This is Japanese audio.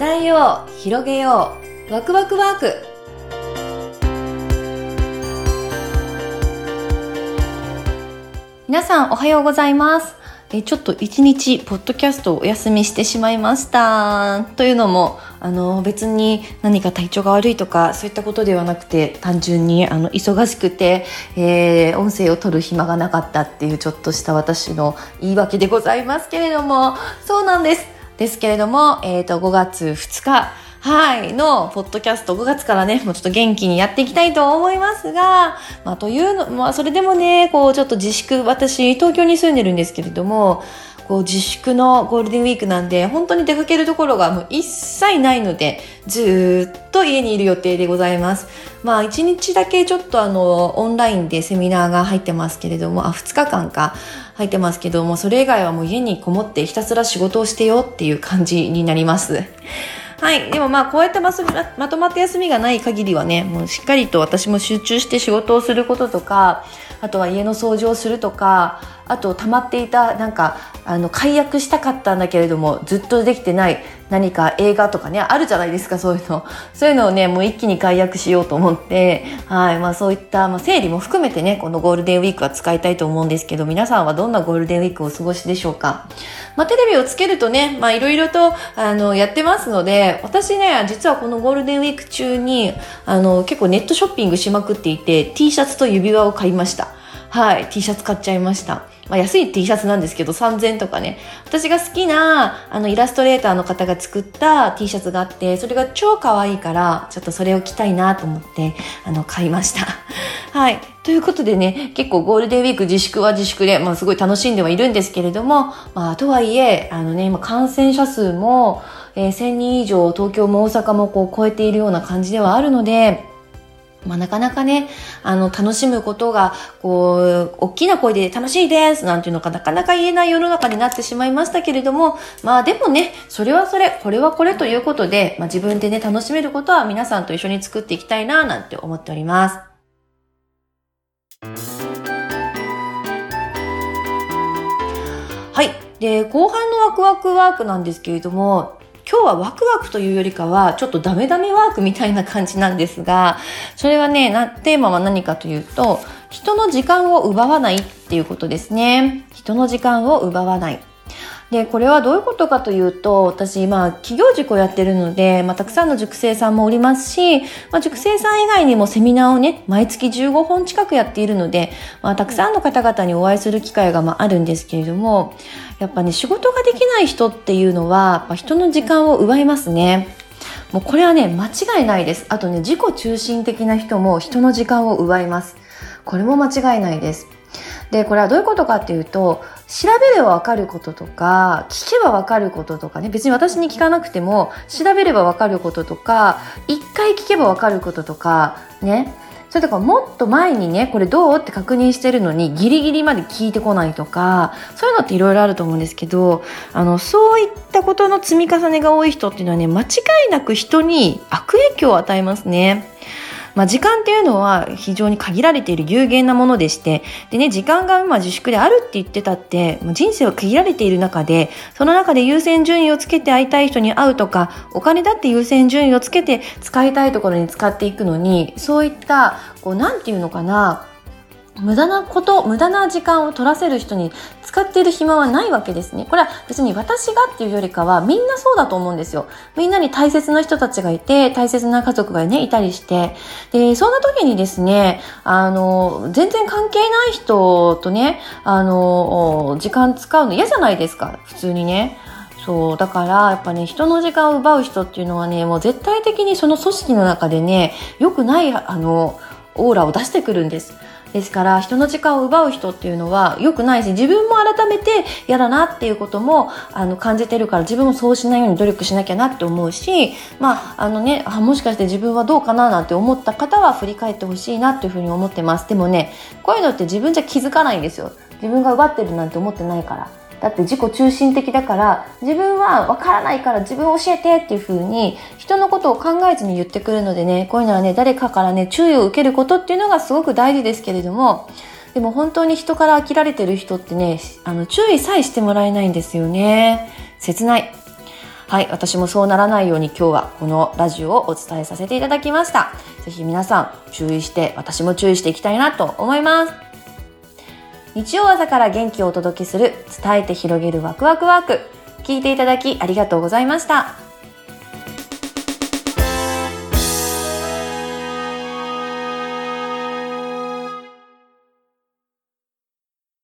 伝えよう広げようワクワクワーク。皆さんおはようございます。えちょっと一日ポッドキャストをお休みしてしまいました。というのもあの別に何か体調が悪いとかそういったことではなくて単純にあの忙しくて、えー、音声を取る暇がなかったっていうちょっとした私の言い訳でございますけれども。そうなんです。ですけれども、えっ、ー、と5月2日。はい、の、ポッドキャスト5月からね、もうちょっと元気にやっていきたいと思いますが、まあ、というの、まあ、それでもね、こう、ちょっと自粛、私、東京に住んでるんですけれども、こう自粛のゴールデンウィークなんで、本当に出かけるところがもう一切ないので、ずっと家にいる予定でございます。まあ一日だけちょっとあの、オンラインでセミナーが入ってますけれども、あ、2日間か入ってますけども、それ以外はもう家にこもってひたすら仕事をしてよっていう感じになります。はい。でもまあ、こうやってままとまった休みがない限りはね、もうしっかりと私も集中して仕事をすることとか、あとは家の掃除をするとか、あと溜まっていたなんかあの解約したかったんだけれどもずっとできてない。何か映画とかねあるじゃないですかそういうの。そういうのをねもう一気に解約しようと思って。はい。まあそういった、まあ、整理も含めてねこのゴールデンウィークは使いたいと思うんですけど皆さんはどんなゴールデンウィークをお過ごしでしょうか。まあテレビをつけるとねまあいろいろとあのやってますので私ね実はこのゴールデンウィーク中にあの結構ネットショッピングしまくっていて T シャツと指輪を買いました。はい T シャツ買っちゃいました。まあ、安い T シャツなんですけど3000とかね。私が好きなあのイラストレーターの方が作った T シャツがあってそれが超可愛いからちょっとそれを着たいなと思ってあの買いました。はい。ということでね結構ゴールデンウィーク自粛は自粛で、まあ、すごい楽しんではいるんですけれども、まあ、とはいえあのね今感染者数も、えー、1000人以上東京も大阪もこう超えているような感じではあるのでまあ、なかなかね、あの、楽しむことが、こう、大きな声で楽しいですなんていうのがなかなか言えない世の中になってしまいましたけれども、まあでもね、それはそれ、これはこれということで、まあ自分でね、楽しめることは皆さんと一緒に作っていきたいな、なんて思っております。はい。で、後半のワクワクワークなんですけれども、今日はワクワクというよりかは、ちょっとダメダメワークみたいな感じなんですが、それはね、な、テーマは何かというと、人の時間を奪わないっていうことですね。人の時間を奪わない。で、これはどういうことかというと、私、まあ、企業塾をやってるので、まあ、たくさんの塾生さんもおりますし、まあ、塾生さん以外にもセミナーをね、毎月15本近くやっているので、まあ、たくさんの方々にお会いする機会が、まあ、あるんですけれども、やっぱね、仕事ができない人っていうのは、やっぱ人の時間を奪いますね。もうこれはね、間違いないです。あとね、自己中心的な人も人の時間を奪います。これも間違いないです。で、これはどういうことかっていうと、調べればわかることとか、聞けばわかることとかね、別に私に聞かなくても、調べればわかることとか、一回聞けばわかることとか、ね、それとかもっと前にね、これどうって確認してるのにギリギリまで聞いてこないとか、そういうのっていろいろあると思うんですけど、あの、そういったことの積み重ねが多い人っていうのはね、間違いなく人に悪影響を与えますね。まあ、時間っていうのは非常に限られている有限なものでして、でね、時間が今自粛であるって言ってたって、人生は限られている中で、その中で優先順位をつけて会いたい人に会うとか、お金だって優先順位をつけて使いたいところに使っていくのに、そういった、こう、なんていうのかな、無駄なこと、無駄な時間を取らせる人に使っている暇はないわけですね。これは別に私がっていうよりかはみんなそうだと思うんですよ。みんなに大切な人たちがいて、大切な家族がね、いたりして。で、そんな時にですね、あの、全然関係ない人とね、あの、時間使うの嫌じゃないですか、普通にね。そう、だから、やっぱね、人の時間を奪う人っていうのはね、もう絶対的にその組織の中でね、良くない、あの、オーラを出してくるんです。ですから人の時間を奪う人っていうのは良くないし自分も改めて嫌だなっていうこともあの感じてるから自分もそうしないように努力しなきゃなって思うしまああのねあもしかして自分はどうかななんて思った方は振り返ってほしいなっていうふうに思ってます。でもねこういうのって自分じゃ気づかないんですよ。自分が奪ってるなんて思ってないから。だって自己中心的だから自分はわからないから自分教えてっていう風に人のことを考えずに言ってくるのでねこういうのはね誰かからね注意を受けることっていうのがすごく大事ですけれどもでも本当に人から飽きられてる人ってねあの注意さえしてもらえないんですよね切ないはい、私もそうならないように今日はこのラジオをお伝えさせていただきました。ぜひ皆さん注意して、私も注意していきたいなと思います。日曜朝から元気をお届けする伝えて広げるワクワクワーク。聞いていただきありがとうございました。